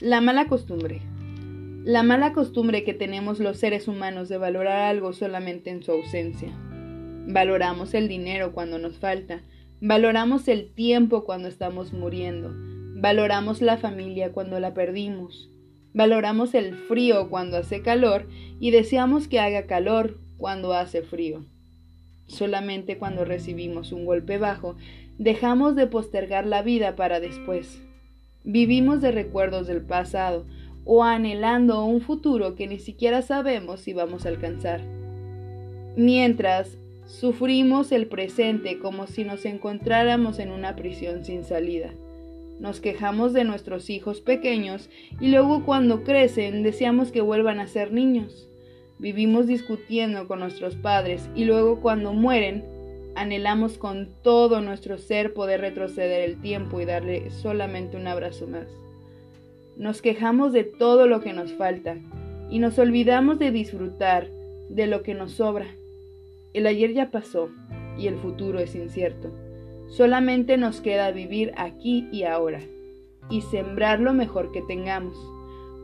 La mala costumbre. La mala costumbre que tenemos los seres humanos de valorar algo solamente en su ausencia. Valoramos el dinero cuando nos falta, valoramos el tiempo cuando estamos muriendo, valoramos la familia cuando la perdimos, valoramos el frío cuando hace calor y deseamos que haga calor cuando hace frío. Solamente cuando recibimos un golpe bajo, dejamos de postergar la vida para después. Vivimos de recuerdos del pasado o anhelando un futuro que ni siquiera sabemos si vamos a alcanzar. Mientras, sufrimos el presente como si nos encontráramos en una prisión sin salida. Nos quejamos de nuestros hijos pequeños y luego cuando crecen deseamos que vuelvan a ser niños. Vivimos discutiendo con nuestros padres y luego cuando mueren Anhelamos con todo nuestro ser poder retroceder el tiempo y darle solamente un abrazo más. Nos quejamos de todo lo que nos falta y nos olvidamos de disfrutar de lo que nos sobra. El ayer ya pasó y el futuro es incierto. Solamente nos queda vivir aquí y ahora y sembrar lo mejor que tengamos,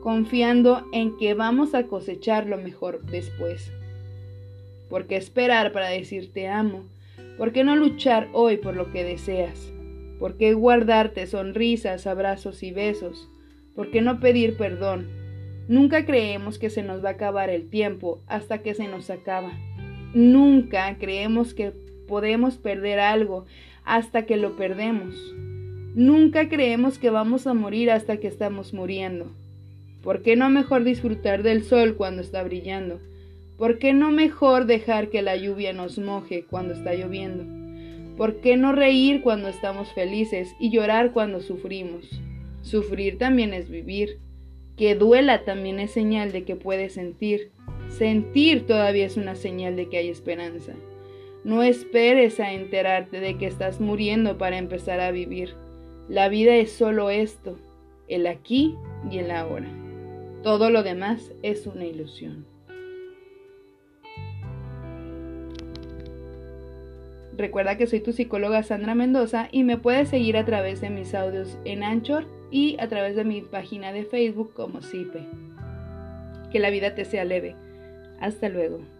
confiando en que vamos a cosechar lo mejor después. Porque esperar para decir te amo ¿Por qué no luchar hoy por lo que deseas? ¿Por qué guardarte sonrisas, abrazos y besos? ¿Por qué no pedir perdón? Nunca creemos que se nos va a acabar el tiempo hasta que se nos acaba. Nunca creemos que podemos perder algo hasta que lo perdemos. Nunca creemos que vamos a morir hasta que estamos muriendo. ¿Por qué no mejor disfrutar del sol cuando está brillando? ¿Por qué no mejor dejar que la lluvia nos moje cuando está lloviendo? ¿Por qué no reír cuando estamos felices y llorar cuando sufrimos? Sufrir también es vivir. Que duela también es señal de que puedes sentir. Sentir todavía es una señal de que hay esperanza. No esperes a enterarte de que estás muriendo para empezar a vivir. La vida es solo esto, el aquí y el ahora. Todo lo demás es una ilusión. Recuerda que soy tu psicóloga Sandra Mendoza y me puedes seguir a través de mis audios en Anchor y a través de mi página de Facebook como CIPE. Que la vida te sea leve. Hasta luego.